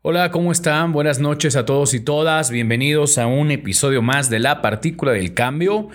Hola, ¿cómo están? Buenas noches a todos y todas. Bienvenidos a un episodio más de La Partícula del Cambio.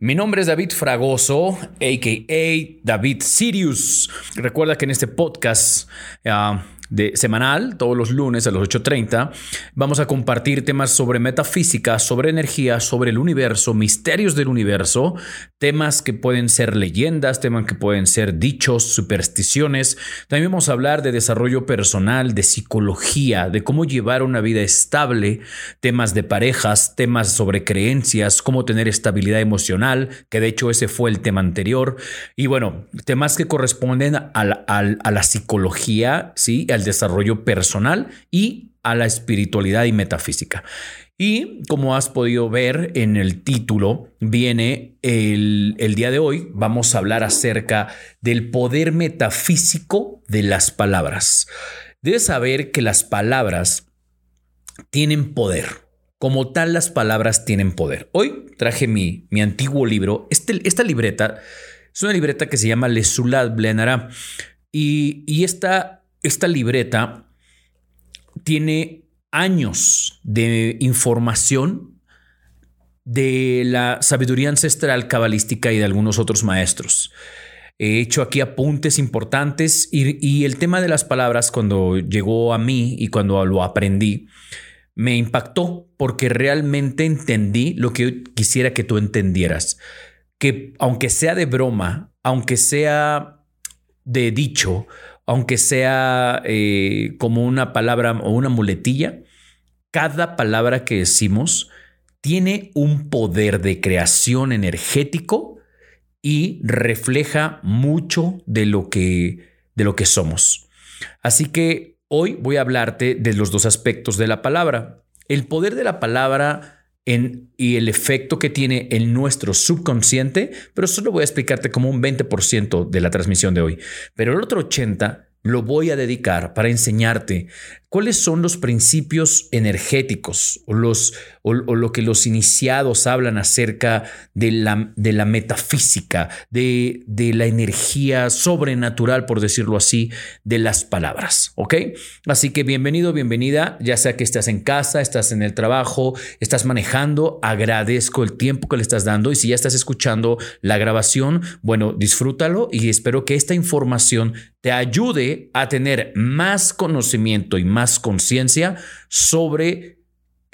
Mi nombre es David Fragoso, a.k.a. David Sirius. Recuerda que en este podcast... ah, de semanal, todos los lunes a las 8.30. Vamos a compartir temas sobre metafísica, sobre energía, sobre el universo, misterios del universo, temas que pueden ser leyendas, temas que pueden ser dichos, supersticiones. También vamos a hablar de desarrollo personal, de psicología, de cómo llevar una vida estable, temas de parejas, temas sobre creencias, cómo tener estabilidad emocional, que de hecho ese fue el tema anterior. Y bueno, temas que corresponden a la, a la psicología, ¿sí? al desarrollo personal y a la espiritualidad y metafísica. Y como has podido ver en el título, viene el, el, día de hoy, vamos a hablar acerca del poder metafísico de las palabras. Debes saber que las palabras tienen poder. Como tal, las palabras tienen poder. Hoy traje mi, mi antiguo libro. Este, esta libreta es una libreta que se llama Lesulat Blenara. Y, y esta esta libreta tiene años de información de la sabiduría ancestral cabalística y de algunos otros maestros. He hecho aquí apuntes importantes y, el tema de las palabras cuando llegó a mí y cuando lo aprendí me impactó porque realmente entendí lo que quisiera que tú entendieras. Que aunque sea de broma, aunque sea de dicho, aunque sea eh, como una palabra o una muletilla, cada palabra que decimos tiene un poder de creación energético y refleja mucho de lo que, de lo que somos. Así que hoy voy a hablarte de los dos aspectos de la palabra. El poder de la palabra en, y el efecto que tiene en nuestro subconsciente, pero solo voy a explicarte como un 20% de la transmisión de hoy. Pero el otro 80% lo voy a dedicar para enseñarte cuáles son los principios energéticos o, los, o, lo que los iniciados hablan acerca de la, de la metafísica, de, de, la energía sobrenatural, por decirlo así, de las palabras. ¿Ok? Así que bienvenido, bienvenida, ya sea que estás en casa, estás en el trabajo, estás manejando, agradezco el tiempo que le estás dando y si ya estás escuchando la grabación, bueno, disfrútalo y espero que esta información te ayude a tener más conocimiento y más conciencia sobre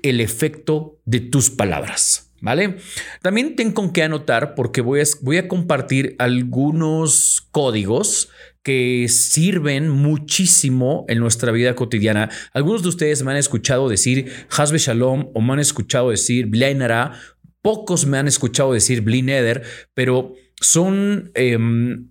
el efecto de tus palabras. ¿Vale? También tengo con qué anotar porque voy a, voy a compartir algunos códigos que sirven muchísimo en nuestra vida cotidiana. Algunos de ustedes me han escuchado decir Hasbe Shalom o me han escuchado decir Blainara. Pocos me han escuchado decir Blineder, pero son, eh,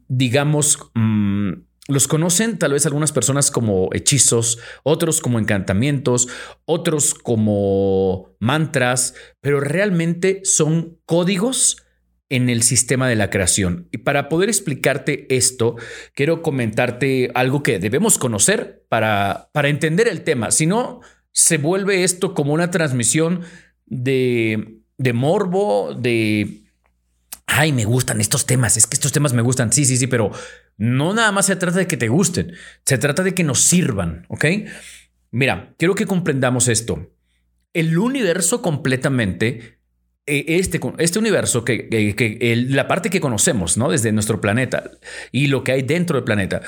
digamos, mmm, los conocen tal vez algunas personas como hechizos, otros como encantamientos, otros como mantras, pero realmente son códigos en el sistema de la creación. Y para poder explicarte esto, quiero comentarte algo que debemos conocer para, para entender el tema. Si no, se vuelve esto como una transmisión de, de morbo, de ay, me gustan estos temas, es que estos temas me gustan, sí, sí, sí, pero no nada más se trata de que te gusten, se trata de que nos sirvan, ¿ok? Mira, quiero que comprendamos esto. El universo completamente, e, este, este universo, que, la parte que conocemos, ¿no? Desde nuestro planeta y lo que hay dentro del planeta,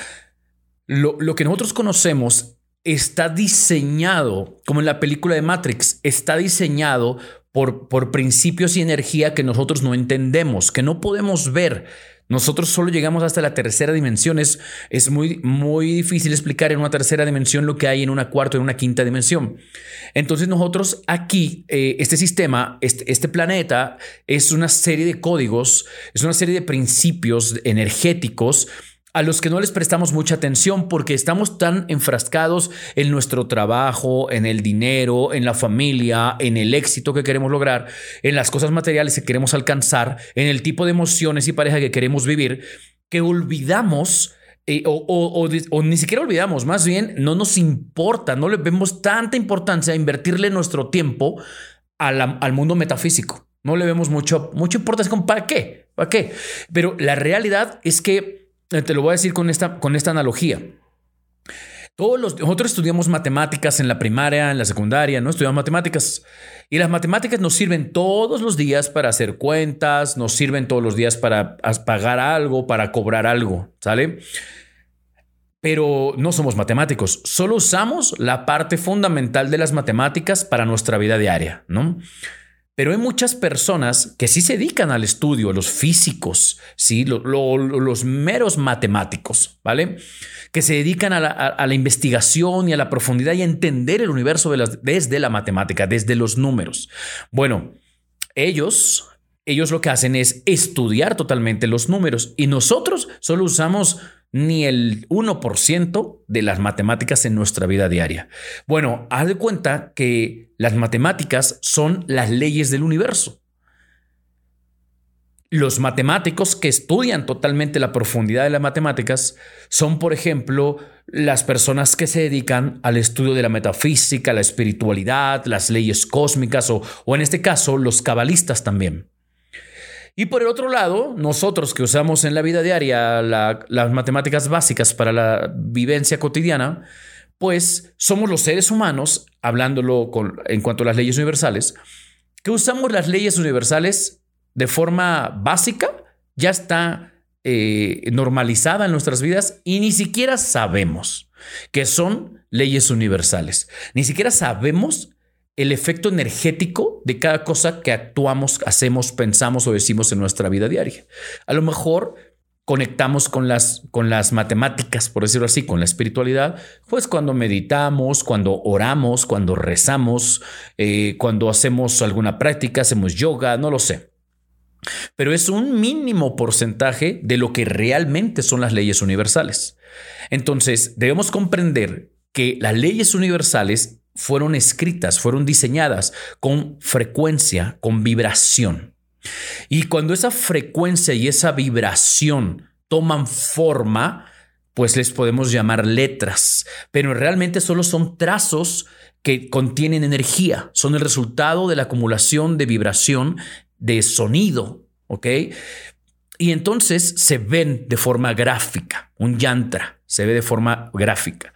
lo que nosotros conocemos está diseñado, como en la película de Matrix, está diseñado por, por principios y energía que nosotros no entendemos, que no podemos ver. Nosotros solo llegamos hasta la tercera dimensión. Es, es muy, muy difícil explicar en una tercera dimensión lo que hay en una cuarta, en una quinta dimensión. Entonces nosotros aquí, eh, este sistema, este, este planeta, es una serie de códigos, es una serie de principios energéticos a los que no les prestamos mucha atención porque estamos tan enfrascados en nuestro trabajo, en el dinero, en la familia, en el éxito que queremos lograr, en las cosas materiales que queremos alcanzar, en el tipo de emociones y pareja que queremos vivir, que olvidamos eh, o, ni siquiera olvidamos, más bien no nos importa, no le vemos tanta importancia a invertirle nuestro tiempo al mundo metafísico. No le vemos mucho, mucha importancia para qué, para qué. Pero la realidad es que te lo voy a decir con esta, con esta analogía. Todos los, nosotros estudiamos matemáticas en la primaria, en la secundaria, ¿no? Estudiamos matemáticas. Y las matemáticas nos sirven todos los días para hacer cuentas, nos sirven todos los días para pagar algo, para cobrar algo, ¿sale? Pero no somos matemáticos, solo usamos la parte fundamental de las matemáticas para nuestra vida diaria, ¿no? Pero hay muchas personas que sí se dedican al estudio, los físicos, ¿sí? los meros matemáticos, ¿vale? Que se dedican a la, investigación y a la profundidad y a entender el universo desde la matemática, desde los números. Bueno, ellos, ellos lo que hacen es estudiar totalmente los números y nosotros solo usamos ni el 1% de las matemáticas en nuestra vida diaria. Bueno, haz de cuenta que las matemáticas son las leyes del universo. Los matemáticos que estudian totalmente la profundidad de las matemáticas son, por ejemplo, las personas que se dedican al estudio de la metafísica, la espiritualidad, las leyes cósmicas o, o en este caso los cabalistas también. Y por el otro lado, nosotros que usamos en la vida diaria las matemáticas básicas para la vivencia cotidiana, pues somos los seres humanos, hablándolo en cuanto a las leyes universales, que usamos las leyes universales de forma básica, ya está eh, normalizada en nuestras vidas y ni siquiera sabemos que son leyes universales. Ni siquiera sabemos el efecto energético de cada cosa que actuamos, hacemos, pensamos o decimos en nuestra vida diaria. A lo mejor conectamos con las, con las matemáticas, por decirlo así, con la espiritualidad, pues cuando meditamos, cuando oramos, cuando rezamos, eh, cuando hacemos alguna práctica, hacemos yoga, no lo sé. Pero es un mínimo porcentaje de lo que realmente son las leyes universales. Entonces, debemos comprender que las leyes universales fueron escritas, fueron diseñadas con frecuencia, con vibración. Y cuando esa frecuencia y esa vibración toman forma, pues les podemos llamar letras, pero realmente solo son trazos que contienen energía, son el resultado de la acumulación de vibración de sonido, ¿ok? Y entonces se ven de forma gráfica, un yantra se ve de forma gráfica.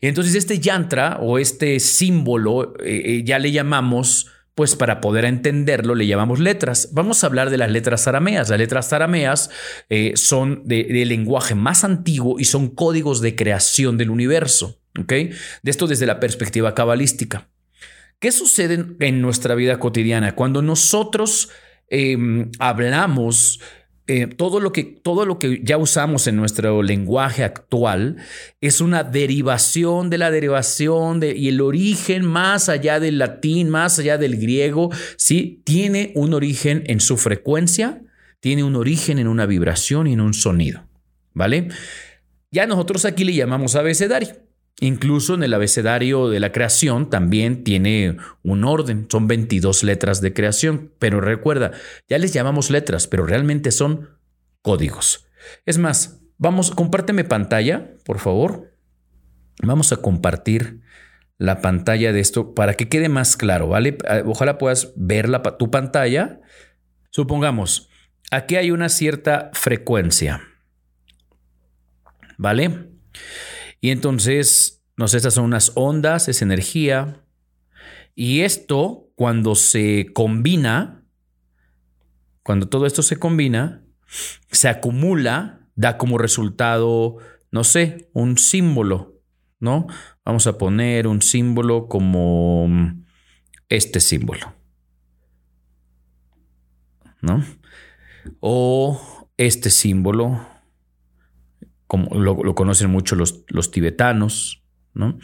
Y entonces este yantra o este símbolo eh, eh, ya le llamamos, pues para poder entenderlo, le llamamos letras. Vamos a hablar de las letras arameas. Las letras arameas eh, son de, lenguaje más antiguo y son códigos de creación del universo. De esto desde la perspectiva cabalística. ¿Qué sucede en nuestra vida cotidiana cuando nosotros em, hablamos eh, todo, lo que, todo lo que ya usamos en nuestro lenguaje actual es una derivación de la derivación de, y el origen más allá del latín, más allá del griego, ¿sí? tiene un origen en su frecuencia, tiene un origen en una vibración y en un sonido. ¿Vale? Ya nosotros aquí le llamamos abecedario. Incluso en el abecedario de la creación también tiene un orden, son 22 letras de creación, pero recuerda, ya les llamamos letras, pero realmente son códigos. Es más, vamos, compárteme pantalla, por favor. Vamos a compartir la pantalla de esto para que quede más claro, ¿vale? Ah, ojalá puedas ver la, tu pantalla. Supongamos, aquí hay una cierta frecuencia, ¿vale? Y entonces, no sé, estas son unas ondas, es energía. Y esto, cuando se combina, cuando todo esto se combina, se acumula, da como resultado, no sé, un símbolo, ¿no? Vamos a poner un símbolo como este símbolo, ¿no? O este símbolo como lo, conocen mucho los, los tibetanos, ¿no?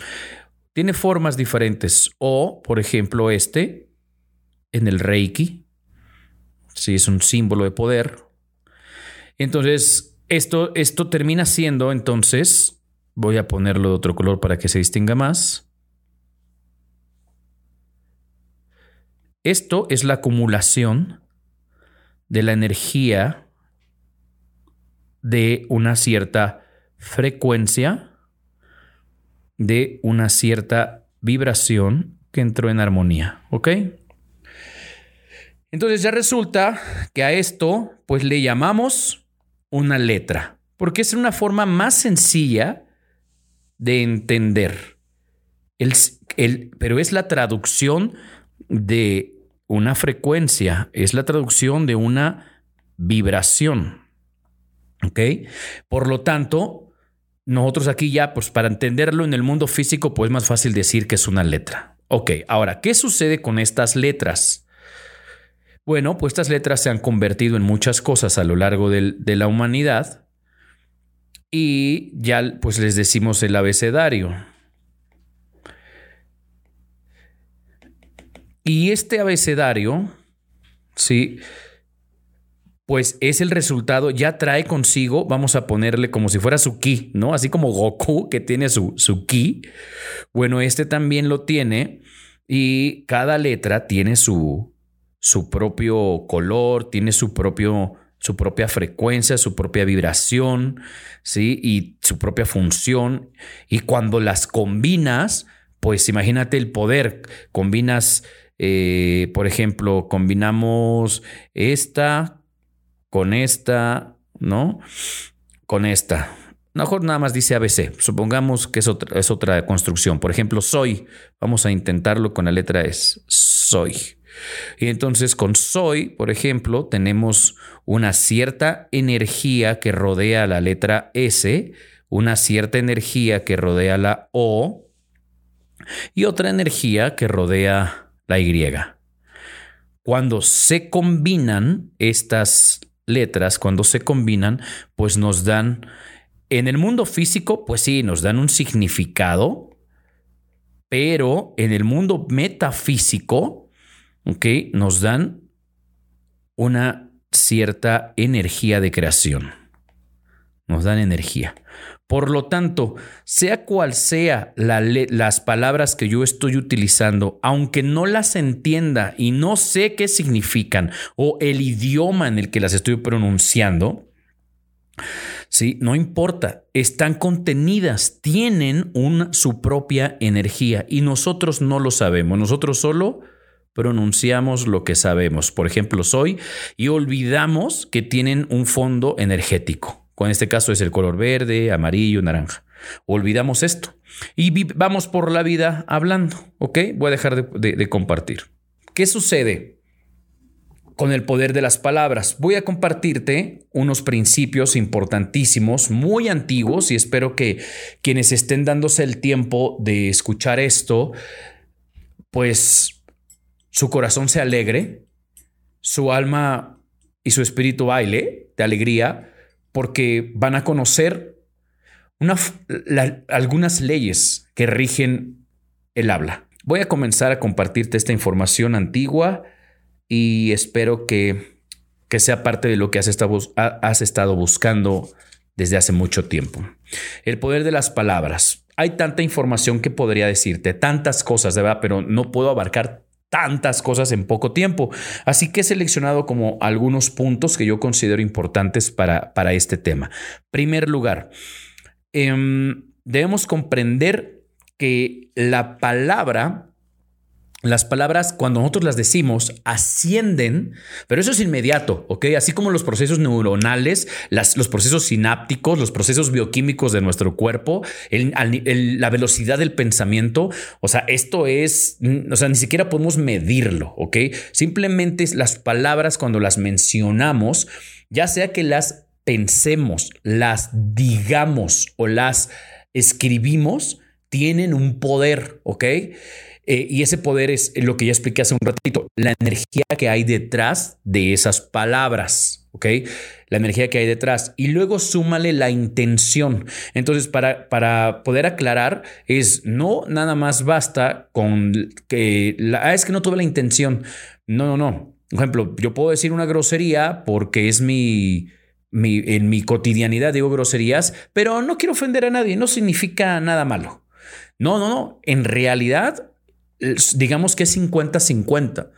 Tiene formas diferentes. O, por ejemplo, este, en el Reiki, sí, es un símbolo de poder. Entonces, esto, esto termina siendo, entonces, voy a ponerlo de otro color para que se distinga más. Esto es la acumulación de la energía de una cierta frecuencia, de una cierta vibración que entró en armonía. ¿Ok? Entonces ya resulta que a esto pues le llamamos una letra, porque es una forma más sencilla de entender. El, pero es la traducción de una frecuencia, es la traducción de una vibración. ¿Ok? Por lo tanto, nosotros aquí ya, pues para entenderlo en el mundo físico, pues es más fácil decir que es una letra. Ok, ahora, ¿qué sucede con estas letras? Bueno, pues estas letras se han convertido en muchas cosas a lo largo de la humanidad y ya pues les decimos el abecedario. Y este abecedario, sí, pues es el resultado, ya trae consigo, vamos a ponerle como si fuera su ki, ¿no? Así como Goku que tiene su, su ki. Bueno, este también lo tiene y cada letra tiene su, su propio color, tiene su propio su propia frecuencia, su propia vibración, ¿sí? Y su propia función. Y cuando las combinas, pues imagínate el poder. Combinas, eh, por ejemplo, combinamos esta con esta, ¿no? Con esta. Mejor nada más dice ABC. Supongamos que es otra, es otra construcción. Por ejemplo, soy. Vamos a intentarlo con la letra S. Soy. Y entonces con soy, por ejemplo, tenemos una cierta energía que rodea la letra S, una cierta energía que rodea la O y otra energía que rodea la Y. Cuando se combinan estas letras, cuando se combinan, pues nos dan, en el mundo físico, pues sí, nos dan un significado, pero en el mundo metafísico, nos dan una cierta energía de creación. Nos dan energía. Por lo tanto, sea cual sea las palabras que yo estoy utilizando, aunque no las entienda y no sé qué significan o el idioma en el que las estoy pronunciando, ¿sí? No importa, están contenidas, tienen su propia energía y nosotros no lo sabemos, nosotros solo pronunciamos lo que sabemos, por ejemplo, soy, y olvidamos que tienen un fondo energético. En este caso es el color verde, amarillo, naranja. Olvidamos esto y vamos por la vida hablando, ¿ok? Voy a dejar de, de compartir. ¿Qué sucede? con el poder de las palabras. Voy a compartirte unos principios importantísimos, muy antiguos, y espero que quienes estén dándose el tiempo de escuchar esto, pues su corazón se alegre, su alma y su espíritu baile de alegría, porque van a conocer algunas leyes que rigen el habla. Voy a comenzar a compartirte esta información antigua y espero que, que sea parte de lo que has estado, has estado buscando desde hace mucho tiempo. El poder de las palabras. Hay tanta información que podría decirte, tantas cosas, de verdad, pero no puedo abarcar tantas cosas en poco tiempo. Así que he seleccionado como algunos puntos que yo considero importantes para, para este tema. Primer lugar, em, debemos comprender que la palabra las palabras, cuando nosotros las decimos, ascienden, pero eso es inmediato, ¿ok? Así como los procesos neuronales, los procesos sinápticos, los procesos bioquímicos de nuestro cuerpo, la velocidad del pensamiento, o sea, esto es, o sea, ni siquiera podemos medirlo, ¿ok? Simplemente las palabras cuando las mencionamos, ya sea que las pensemos, las digamos o las escribimos, tienen un poder, ¿ok? Eh, y ese poder es lo que ya expliqué hace un ratito, la energía que hay detrás de esas palabras, ¿ok? La energía que hay detrás. Y luego súmale la intención. Entonces, para, para poder aclarar, es no nada más basta con que, la, ah, es que no tuve la intención. No, no, no. Por ejemplo, yo puedo decir una grosería porque es mi... Mi, en mi cotidianidad digo groserías, pero no quiero ofender a nadie, no significa nada malo. No, no, no. En realidad, digamos que es 50-50.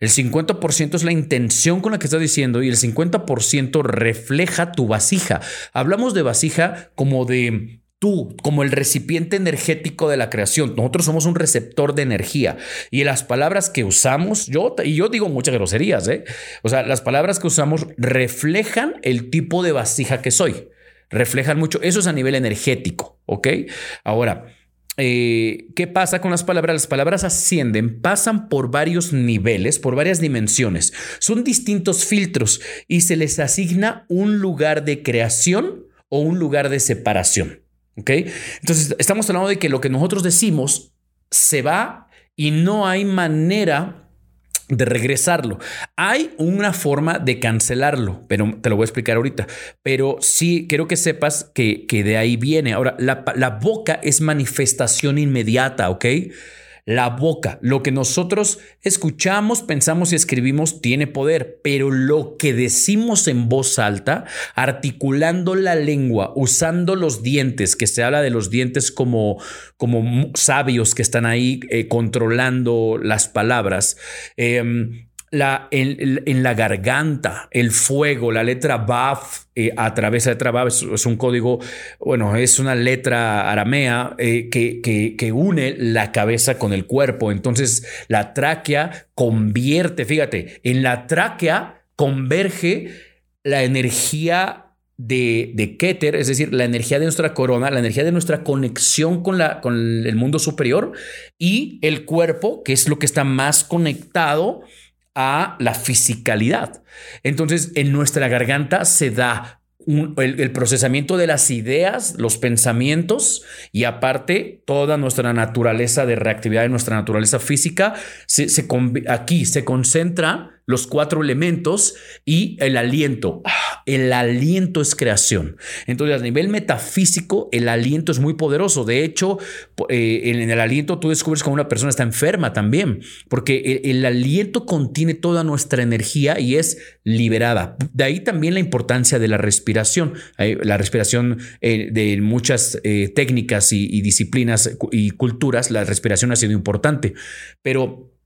El 50% es la intención con la que estás diciendo y el 50% refleja tu vasija. Hablamos de vasija como de tú, como el recipiente energético de la creación. Nosotros somos un receptor de energía y las palabras que usamos, yo y yo digo muchas groserías, ¿eh? O sea, las palabras que usamos reflejan el tipo de vasija que soy. reflejan mucho. Eso es a nivel energético, ¿ok? Ahora, eh, ¿qué pasa con las palabras? Las palabras ascienden, pasan por varios niveles, por varias dimensiones. Son distintos filtros y se les asigna un lugar de creación o un lugar de separación. ¿Ok? Entonces, estamos hablando de que lo que nosotros decimos se va y no hay manera de regresarlo. Hay una forma de cancelarlo, pero te lo voy a explicar ahorita. Pero sí quiero que sepas que, que de ahí viene. Ahora, la, la boca es manifestación inmediata, ¿ok? La boca, lo que nosotros escuchamos, pensamos y escribimos tiene poder, pero lo que decimos en voz alta, articulando la lengua, usando los dientes, que se habla de los dientes como, como sabios que están ahí eh, controlando las palabras, em, la, en, la garganta, el fuego, la letra Baf eh, a través de la letra Baf es, un código, bueno, es una letra aramea eh, que, que, une la cabeza con el cuerpo. Entonces la tráquea convierte, fíjate, en la tráquea converge la energía de, de Keter, es decir, la energía de nuestra corona, la energía de nuestra conexión con, la, con el mundo superior y el cuerpo, que es lo que está más conectado a la fisicalidad. Entonces, en nuestra garganta se da el, procesamiento de las ideas, los pensamientos y aparte toda nuestra naturaleza de reactividad de nuestra naturaleza física, aquí se concentra los cuatro elementos y el aliento. El aliento es creación. Entonces, a nivel metafísico, el aliento es muy poderoso. De hecho, eh, en el aliento tú descubres que una persona está enferma también, porque el, aliento contiene toda nuestra energía y es liberada. De ahí también la importancia de la respiración. La respiración eh, de muchas eh, técnicas y, y disciplinas y culturas, la respiración ha sido importante. Pero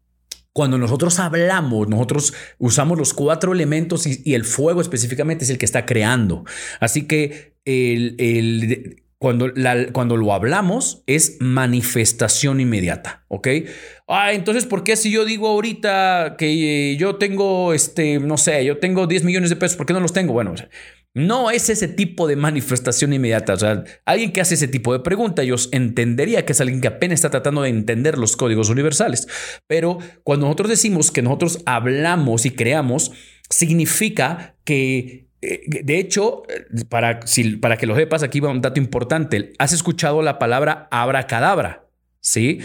cuando nosotros hablamos, nosotros usamos los cuatro elementos y, el fuego específicamente es el que está creando. Así que el, cuando, cuando, lo hablamos es manifestación inmediata, ¿ok? Ah, entonces, ¿por qué si yo digo ahorita que yo tengo, este, no sé, yo tengo 10 millones de pesos, ¿por qué no los tengo? Bueno, no es ese tipo de manifestación inmediata. O sea, alguien que hace ese tipo de pregunta, yo entendería que es alguien que apenas está tratando de entender los códigos universales. Pero cuando nosotros decimos que nosotros hablamos y creamos, significa que eh, de hecho, para, para que lo sepas, aquí va un dato importante. ¿Has escuchado la palabra abracadabra? ¿sí?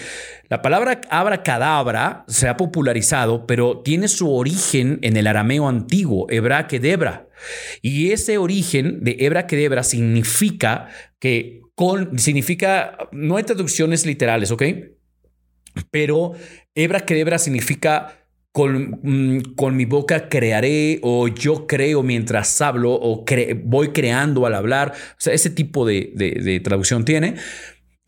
La palabra abracadabra se ha popularizado, pero tiene su origen en el arameo antiguo, hebra debra. Y ese origen de hebra debra significa que con, significa, no hay traducciones literales, ¿ok? Pero hebra debra significa con, mm, con, mi boca crearé o yo creo mientras hablo o voy creando al hablar. O sea, ese tipo de traducción tiene.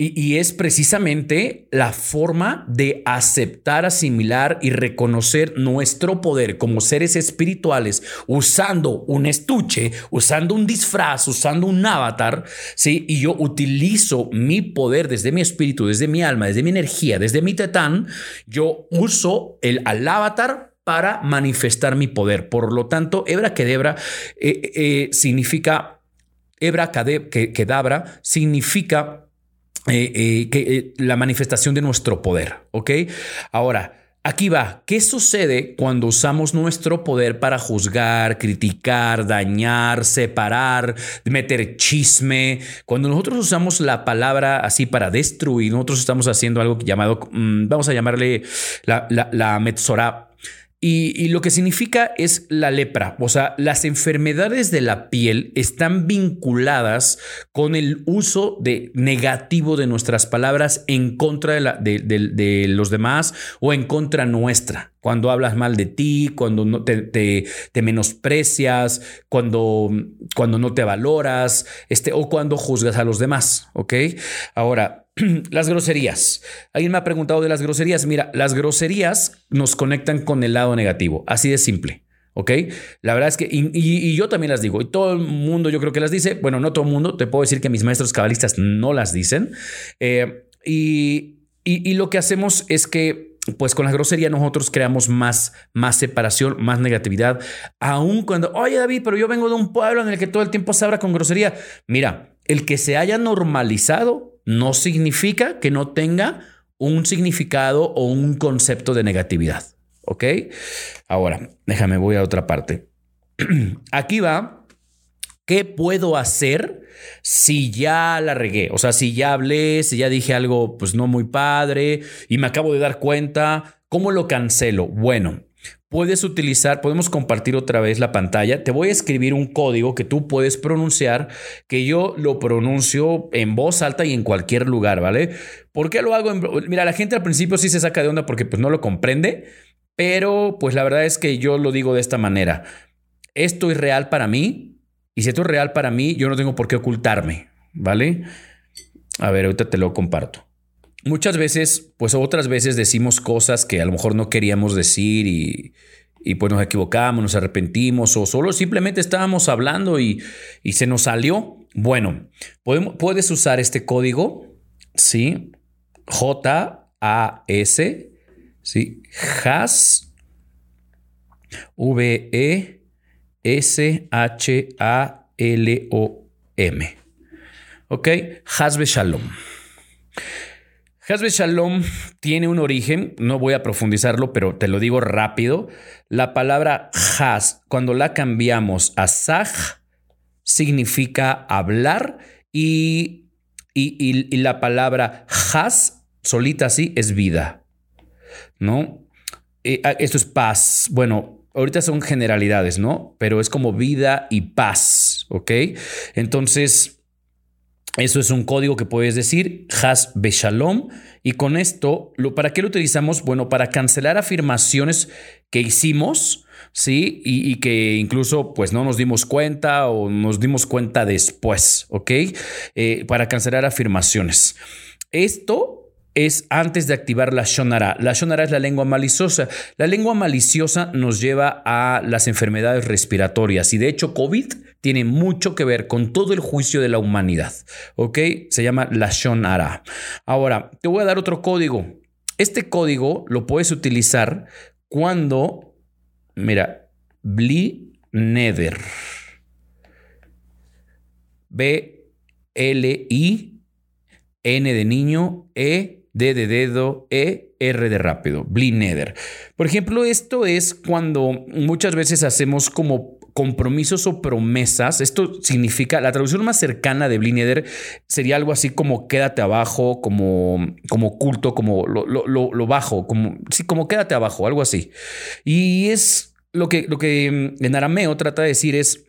Y, es precisamente la forma de aceptar, asimilar y reconocer nuestro poder como seres espirituales usando un estuche, usando un disfraz, usando un avatar, ¿sí? Y yo utilizo mi poder desde mi espíritu, desde mi alma, desde mi energía, desde mi tetán, yo uso el al avatar para manifestar mi poder. Por lo tanto, Hebra Kedebra eh, eh, significa, Hebra Kedabra significa eh, eh, que, eh, la manifestación de nuestro poder, ¿ok? Ahora, Aquí va, ¿qué sucede cuando usamos nuestro poder para juzgar, criticar, dañar, separar, meter chisme? Cuando nosotros usamos la palabra así para destruir, nosotros estamos haciendo algo llamado, mm, vamos a llamarle la, la, la y, lo que significa es la lepra. O sea, las enfermedades de la piel están vinculadas con el uso de negativo de nuestras palabras en contra de, los demás o en contra nuestra. Cuando hablas mal de ti, cuando te, te, menosprecias, cuando, cuando no te valoras, este, o cuando juzgas a los demás. ¿Ok? Ahora, las groserías. Alguien me ha preguntado de las groserías. Mira, las groserías nos conectan con el lado negativo, así de simple. ¿Ok? La verdad es que, y, yo también las digo, y todo el mundo yo creo que las dice, bueno, no todo el mundo, te puedo decir que mis maestros cabalistas no las dicen. Eh, y, y, lo que hacemos es que pues con la grosería nosotros creamos más, más separación, más negatividad. Aun cuando, oye David, pero yo vengo de un pueblo en el que todo el tiempo se habla con grosería. Mira, el que se haya normalizado no significa que no tenga un significado o un concepto de negatividad. ¿Ok? Ahora, déjame, voy a otra parte. Aquí va, ¿qué puedo hacer si ya la regué? O sea, si ya hablé, si ya dije algo pues no muy padre y me acabo de dar cuenta, ¿cómo lo cancelo? Bueno, puedes utilizar, podemos compartir otra vez la pantalla. Te voy a escribir un código que tú puedes pronunciar, que yo lo pronuncio en voz alta y en cualquier lugar, ¿vale? ¿Por qué lo hago? mira, la gente al principio sí se saca de onda porque pues no lo comprende, pero pues la verdad es que yo lo digo de esta manera. Esto es real para mí y si esto es real para mí, yo no tengo por qué ocultarme, ¿vale? A ver, ahorita te lo comparto. Muchas veces, pues otras veces decimos cosas que a lo mejor no queríamos decir y, y pues nos equivocamos, nos arrepentimos o solo simplemente estábamos hablando y, y se nos salió. Bueno, podemos, puedes usar este código, ¿sí? J-A-S, ¿sí? Has, V-E-S-H-A-L-O-M. ¿Ok? Hasbe Shalom. Hasbe Shalom tiene un origen, no voy a profundizarlo, pero te lo digo rápido. La palabra has, cuando la cambiamos a saj, significa hablar y, y, la palabra has, solita así, es vida. ¿No? Eh, ah, esto es paz. Bueno, ahorita son generalidades, ¿no? Pero es como vida y paz, ¿ok? Entonces, eso es un código que puedes decir, has beshalom. Y con esto, lo, ¿para qué lo utilizamos? Bueno, para cancelar afirmaciones que hicimos, ¿sí? Y, que incluso pues no nos dimos cuenta o nos dimos cuenta después, ¿ok? Eh, para cancelar afirmaciones. Esto es antes de activar la Shonara. La Shonara es la lengua maliciosa. La lengua maliciosa nos lleva a las enfermedades respiratorias y de hecho COVID tiene mucho que ver con todo el juicio de la humanidad. ¿Ok? Se llama la Shonara. Ahora, te voy a dar otro código. Este código lo puedes utilizar cuando, mira, Bli Nether. B L I N de niño E D de dedo, E, R de rápido, Blineder. Por ejemplo, esto es cuando muchas veces hacemos como compromisos o promesas. Esto significa, la traducción más cercana de Blineder sería algo así como quédate abajo, como, como culto, como lo, bajo, como, como quédate abajo, algo así. Y es lo que, lo que en arameo trata de decir es,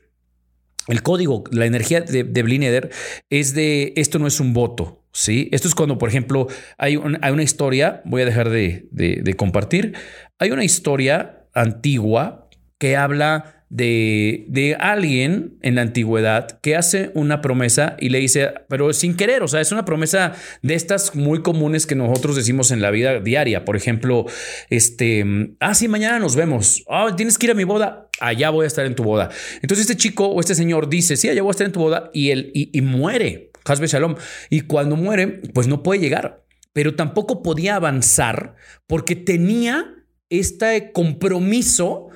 el código, la energía de, de es de esto no es un voto, ¿sí? Esto es cuando, por ejemplo, hay, hay una historia, voy a dejar de, de, compartir, hay una historia antigua que habla de, de, alguien en la antigüedad que hace una promesa y le dice, pero sin querer, o sea, es una promesa de estas muy comunes que nosotros decimos en la vida diaria. Por ejemplo, este, ah, sí, mañana nos vemos. Ah, tienes que ir a mi boda. Allá voy a estar en tu boda. Entonces este chico o este señor dice, sí, allá voy a estar en tu boda y él y muere Hasbe Shalom. Y cuando muere, pues no puede llegar, pero tampoco podía avanzar porque tenía este compromiso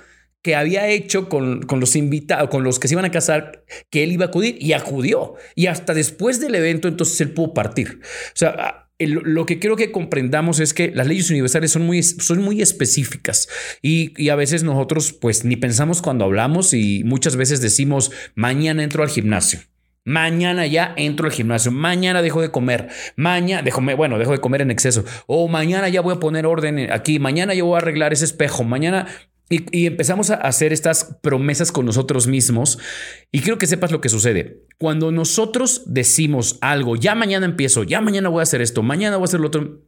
que había hecho con, con, los invitados, con los que se iban a casar, que él iba a acudir y acudió. Y hasta después del evento, entonces él pudo partir. O sea, ah, lo que quiero que comprendamos es que las leyes universales son muy, son muy específicas y, y, a veces nosotros pues ni pensamos cuando hablamos y muchas veces decimos mañana entro al gimnasio. Mañana ya entro al gimnasio. Mañana dejo de comer. Mañana, dejo, bueno, dejo de comer en exceso. O mañana ya voy a poner orden aquí. Mañana yo voy a arreglar ese espejo. Mañana. Y, empezamos a hacer estas promesas con nosotros mismos. Y quiero que sepas lo que sucede. Cuando nosotros decimos algo, ya mañana empiezo, ya mañana voy a hacer esto, mañana voy a hacer lo otro.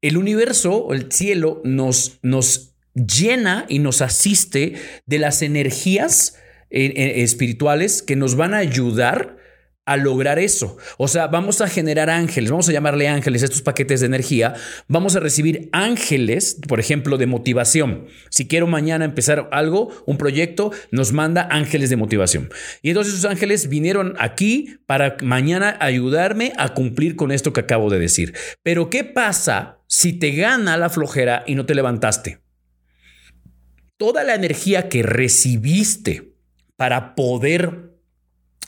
El universo, el cielo, nos, nos llena y nos asiste de las energías espirituales que nos van a ayudar a lograr eso. O sea, vamos a generar ángeles, vamos a llamarle ángeles estos paquetes de energía, vamos a recibir ángeles, por ejemplo, de motivación. Si quiero mañana empezar algo, un proyecto, nos manda ángeles de motivación. Y entonces esos ángeles vinieron aquí para mañana ayudarme a cumplir con esto que acabo de decir. Pero ¿qué pasa si te gana la flojera y no te levantaste, toda la energía que recibiste para poder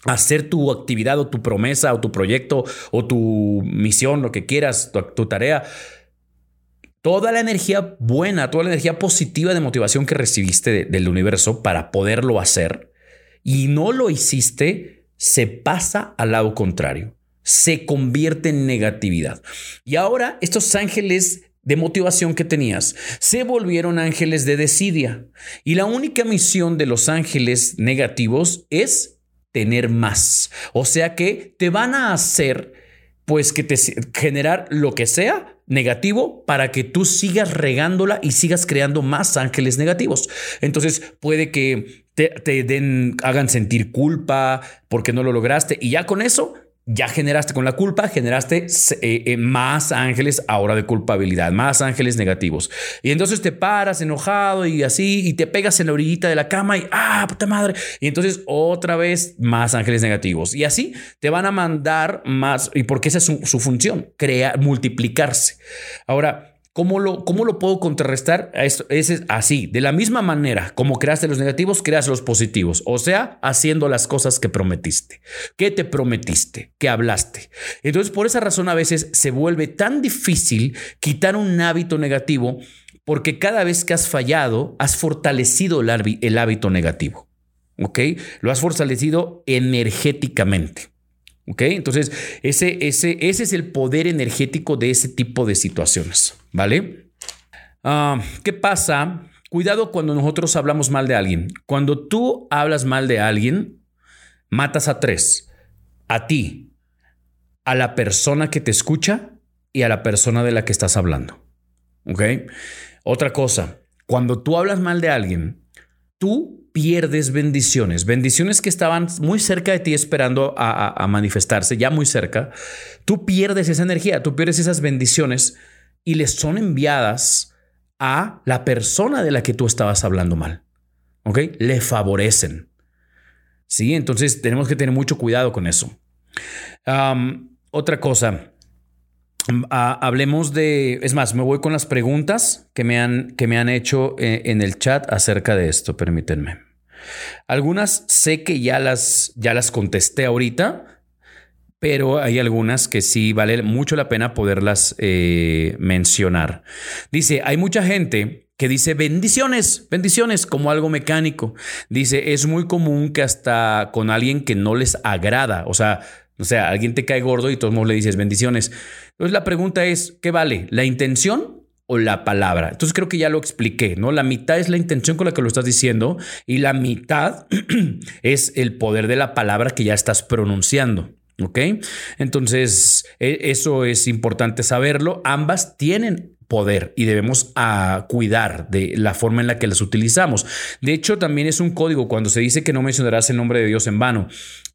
hacer tu actividad o tu promesa o tu proyecto o tu misión, lo que quieras, tu, tarea, toda la energía buena, toda la energía positiva de motivación que recibiste del universo para poderlo hacer y no lo hiciste, se pasa al lado contrario, se convierte en negatividad. Y ahora estos ángeles de motivación que tenías se volvieron ángeles de desidia. Y la única misión de los ángeles negativos es tener más. O sea que te van a hacer, pues, que te generar lo que sea negativo para que tú sigas regándola y sigas creando más ángeles negativos. Entonces puede que te, te den, hagan sentir culpa porque no lo lograste y ya con eso ya generaste con la culpa, generaste eh, eh, más ángeles ahora de culpabilidad, más ángeles negativos. Y entonces te paras enojado y así, y te pegas en la orillita de la cama y, ah, puta madre. Y entonces otra vez más ángeles negativos. Y así te van a mandar más, y porque esa es su, su función, crear, multiplicarse. Ahora, ¿Cómo lo, ¿Cómo lo puedo contrarrestar? Esto, es así, de la misma manera como creaste los negativos, creas los positivos. O sea, haciendo las cosas que prometiste. ¿Qué te prometiste? ¿Qué hablaste? Entonces, por esa razón a veces se vuelve tan difícil quitar un hábito negativo porque cada vez que has fallado, has fortalecido el, el hábito negativo. ¿Ok? Lo has fortalecido energéticamente. ¿Ok? Entonces, ese, ese, ese es el poder energético de ese tipo de situaciones, ¿vale? Ah, ¿Qué pasa? Cuidado cuando nosotros hablamos mal de alguien. Cuando tú hablas mal de alguien, matas a tres. A ti, a la persona que te escucha y a la persona de la que estás hablando. ¿Ok? Otra cosa, cuando tú hablas mal de alguien, tú pierdes bendiciones, bendiciones que estaban muy cerca de ti esperando a, manifestarse, ya muy cerca, tú pierdes esa energía, tú pierdes esas bendiciones y les son enviadas a la persona de la que tú estabas hablando mal. ¿Ok? Le favorecen. Sí, entonces tenemos que tener mucho cuidado con eso. otra cosa, hablemos de, es más, me voy con las preguntas que me han, que me han hecho eh, en el chat acerca de esto, permítanme. Algunas sé que ya las, ya las contesté ahorita, pero hay algunas que sí vale mucho la pena poderlas eh, mencionar. Dice, hay mucha gente que dice bendiciones, bendiciones como algo mecánico. Dice, es muy común que hasta con alguien que no les agrada, o sea, o sea, alguien te cae gordo y todos le dices bendiciones. Entonces la pregunta es, ¿qué vale? ¿La intención o la palabra. Entonces creo que ya lo expliqué, ¿no? La mitad es la intención con la que lo estás diciendo y la mitad es el poder de la palabra que ya estás pronunciando. ¿Ok? Entonces, e, eso es importante saberlo. Ambas tienen poder y debemos ah, cuidar de la forma en la que las utilizamos. De hecho, también es un código cuando se dice que no mencionarás el nombre de Dios en vano.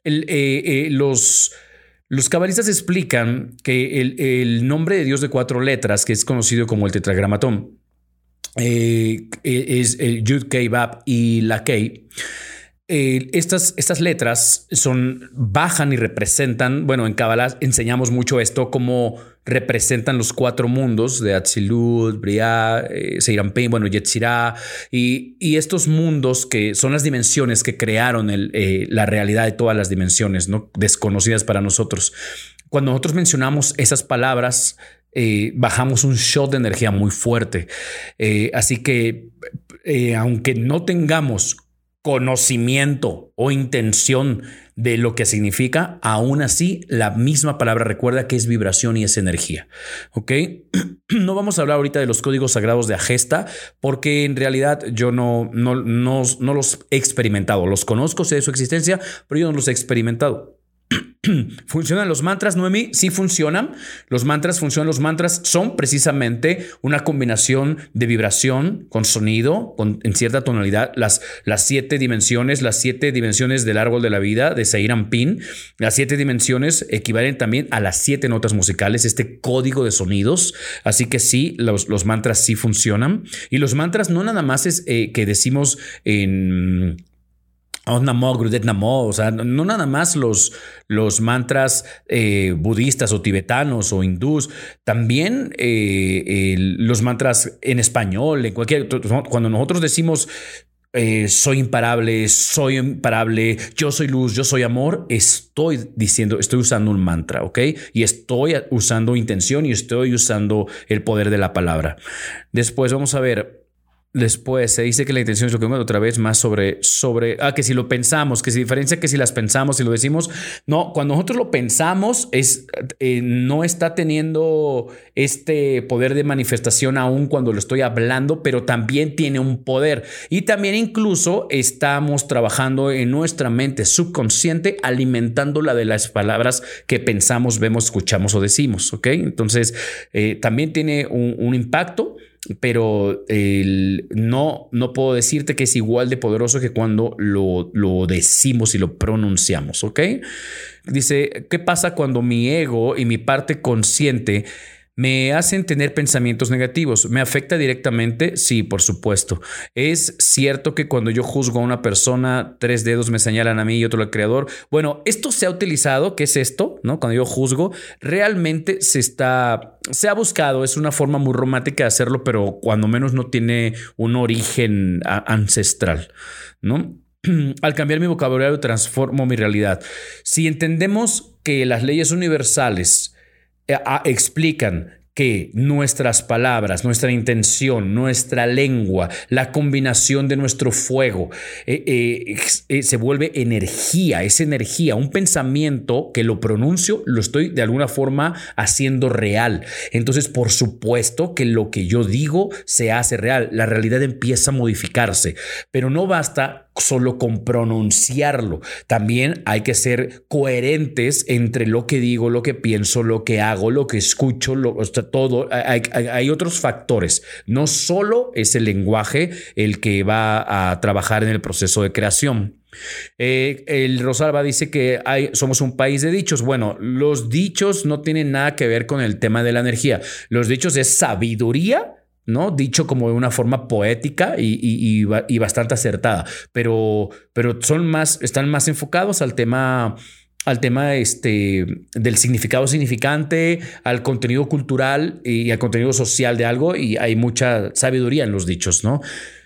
Eh, eh, los los cabalistas explican que el, nombre de Dios de cuatro letras, que es conocido como el tetragramatón, eh, es el Yud, Kei, Bab y la Kei. Eh, estas, estas letras son, bajan y representan, bueno, en Kabbalah enseñamos mucho esto como representan los cuatro mundos de Atzilut, Briah, eh, Seirampin, bueno, Yetzirah, y, y, estos mundos que son las dimensiones que crearon eh, la realidad de todas las dimensiones, ¿no? desconocidas para nosotros. Cuando nosotros mencionamos esas palabras, eh, bajamos un shot de energía muy fuerte. así que, aunque no tengamos conocimiento o intención de lo que significa, aún así la misma palabra recuerda que es vibración y es energía. ¿Ok? No vamos a hablar ahorita de los códigos sagrados de Agesta porque en realidad yo no, no, no, no los he experimentado. Los conozco, sé de su existencia, pero yo no los he experimentado. ¿Funcionan los mantras, Noemi? Sí funcionan. Los mantras funcionan. Los mantras son precisamente una combinación de vibración con sonido, con, en cierta tonalidad. Las, las siete dimensiones, las siete dimensiones del árbol de la vida de Seiram Pin, las siete dimensiones equivalen también a las siete notas musicales, este código de sonidos. Así que sí, los, los mantras sí funcionan. Y los mantras no nada más es eh, que decimos en o sea, no nada más los, los mantras eh, budistas o tibetanos o hindús, también eh, los mantras en español, en cualquier, cuando nosotros decimos eh, soy imparable, soy imparable, yo soy luz, yo soy amor, estoy diciendo, estoy usando un mantra, ¿ok? Y estoy usando intención y estoy usando el poder de la palabra. Después vamos a ver Después se dice que la intención es lo que otra vez más sobre, sobre, ah, que si lo pensamos, que se diferencia que si las pensamos y lo decimos. No, cuando nosotros lo pensamos, es, eh, no está teniendo este poder de manifestación aún cuando lo estoy hablando, pero también tiene un poder. Y también incluso estamos trabajando en nuestra mente subconsciente, alimentándola de las palabras que pensamos, vemos, escuchamos o decimos. ¿Ok? Entonces, eh, también tiene un impacto pero no, no puedo decirte que es igual de poderoso que cuando lo, lo decimos y lo pronunciamos, ¿ok? Dice, ¿qué pasa cuando mi ego y mi parte consciente ¿Me hacen tener pensamientos negativos? ¿Me afecta directamente? Sí, por supuesto. Es cierto que cuando yo juzgo a una persona, tres dedos me señalan a mí y otro al creador. Bueno, esto se ha utilizado, ¿qué es esto? ¿No? Cuando yo juzgo, realmente se está, se ha buscado, es una forma muy romántica de hacerlo, pero cuando menos no tiene un origen ancestral, ¿no? Al cambiar mi vocabulario transformo mi realidad. Si entendemos que las leyes universales explican que nuestras palabras, nuestra intención, nuestra lengua, la combinación de nuestro fuego, eh, eh, se vuelve energía, es energía, un pensamiento que lo pronuncio, lo estoy de alguna forma haciendo real. Entonces, por supuesto que lo que yo digo se hace real, la realidad empieza a modificarse, pero no basta solo con pronunciarlo. También hay que ser coherentes entre lo que digo, lo que pienso, lo que hago, lo que escucho, todo. Hay, otros factores. No solo es el lenguaje el que va a trabajar en el proceso de creación. Eh, el Rosalba dice que somos un país de dichos. Bueno, los dichos no tienen nada que ver con el tema de la energía. Los dichos es sabiduría ¿no? Dicho como de una forma poética y, bastante acertada, pero, pero son más, están más enfocados al tema al tema este, del significado significante, al contenido cultural y al contenido social de algo, y hay mucha sabiduría en los dichos, ¿no?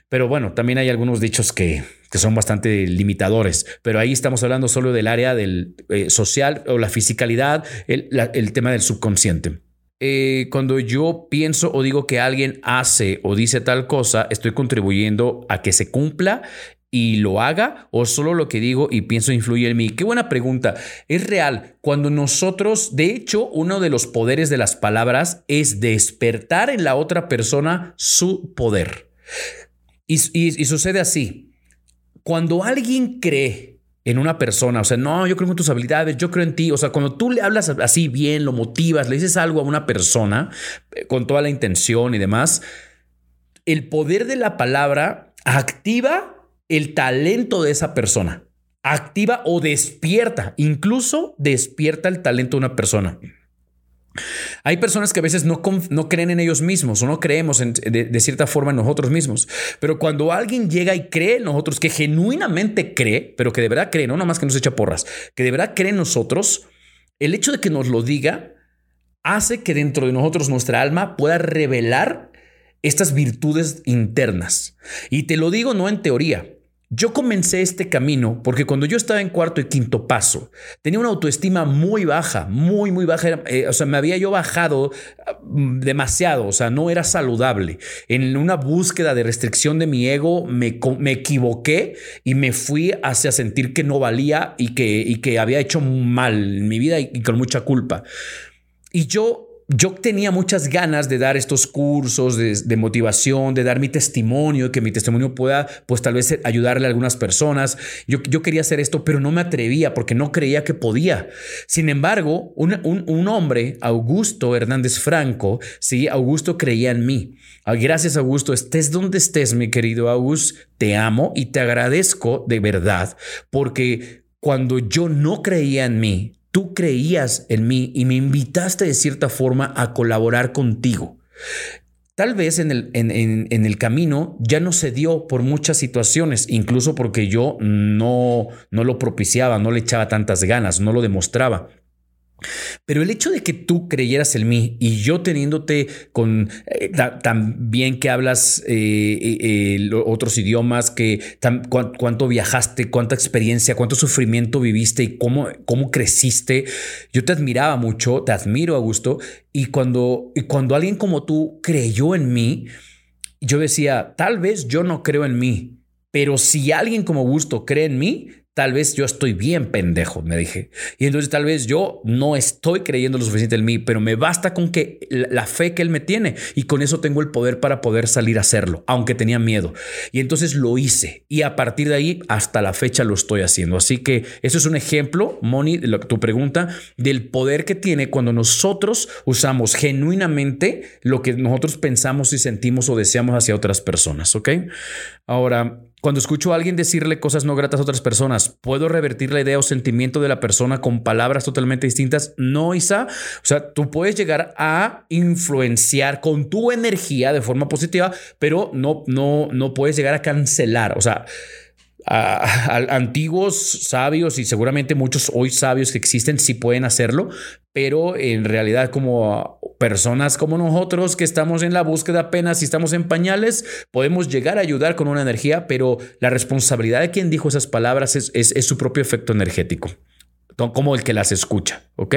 Pero bueno, también hay algunos dichos que, son bastante limitadores, pero ahí estamos hablando solo del área del eh, social o la fisicalidad, el tema del subconsciente. Eh, cuando yo pienso o digo que alguien hace o dice tal cosa, estoy contribuyendo a que se cumpla y lo haga o solo lo que digo y pienso influye en mí? Qué buena pregunta. Es real. Cuando nosotros, de hecho, uno de los poderes de las palabras es despertar en la otra persona su poder. y sucede así. Cuando alguien cree en una persona. O sea, no, yo creo en tus habilidades, yo creo en ti. O sea, cuando tú le hablas así bien, lo motivas, le dices algo a una persona eh, con toda la intención y demás, el poder de la palabra activa el talento de esa persona. Activa o despierta, incluso despierta el talento de una persona. Hay personas que a veces no, no, creen en ellos mismos o no creemos de, cierta forma en nosotros mismos. Pero cuando alguien llega y cree en nosotros, que genuinamente cree, pero que de verdad cree, no nada más que nos echa porras, que de verdad cree en nosotros, el hecho de que nos lo diga hace que dentro de nosotros nuestra alma pueda revelar estas virtudes internas. Y te lo digo no en teoría, yo comencé este camino porque cuando yo estaba en cuarto y quinto paso, tenía una autoestima muy baja, muy, muy baja. Eh, o sea, me había yo bajado mm, demasiado, o sea, no era saludable. En una búsqueda de restricción de mi ego, me, me equivoqué y me fui hacia sentir que no valía y que, y que había hecho mal en mi vida y con mucha culpa. Y yo yo tenía muchas ganas de dar estos cursos de, motivación, de dar mi testimonio, que mi testimonio pueda, pues tal vez ayudarle a algunas personas. Yo, yo quería hacer esto, pero no me atrevía porque no creía que podía. Sin embargo, un, un, hombre, Augusto Hernández Franco, sí, Augusto creía en mí. Ah, gracias, Augusto. Estés donde estés, mi querido Augusto, te amo y te agradezco de verdad porque cuando yo no creía en mí, tú creías en mí y me invitaste de cierta forma a colaborar contigo. tal vez en el, en, en, el camino ya no se dio por muchas situaciones, incluso porque yo no, no lo propiciaba, no le echaba tantas ganas, no lo demostraba. Pero el hecho de que tú creyeras en mí y yo teniéndote con eh, tan que hablas eh, eh, otros idiomas, que cuánto viajaste, cuánta experiencia, cuánto sufrimiento viviste y cómo, cómo creciste, yo te admiraba mucho, te admiro a gusto. Y cuando, y cuando alguien como tú creyó en mí, yo decía, tal vez yo no creo en mí, pero si alguien como Gusto cree en mí, tal vez yo estoy bien pendejo, me dije. Y entonces tal vez yo no estoy creyendo lo suficiente en mí, pero me basta con que la fe que él me tiene y con eso tengo el poder para poder salir a hacerlo, aunque tenía miedo. Y entonces lo hice y a partir de ahí hasta la fecha lo estoy haciendo. Así que eso es un ejemplo, Moni, de tu pregunta, del poder que tiene cuando nosotros usamos genuinamente lo que nosotros pensamos y sentimos o deseamos hacia otras personas, ¿ok? Ahora, cuando escucho a alguien decirle cosas no gratas a otras personas, ¿puedo revertir la idea o sentimiento de la persona con palabras totalmente distintas? No, Isa. O sea, tú puedes llegar a influenciar con tu energía de forma positiva, pero no, no, no puedes llegar a cancelar. O sea, a, antiguos sabios y seguramente muchos hoy sabios que existen sí pueden hacerlo, pero en realidad como personas como nosotros que estamos en la búsqueda apenas y estamos en pañales, podemos llegar a ayudar con una energía, pero la responsabilidad de quien dijo esas palabras es, es su propio efecto energético, como el que las escucha, ¿ok?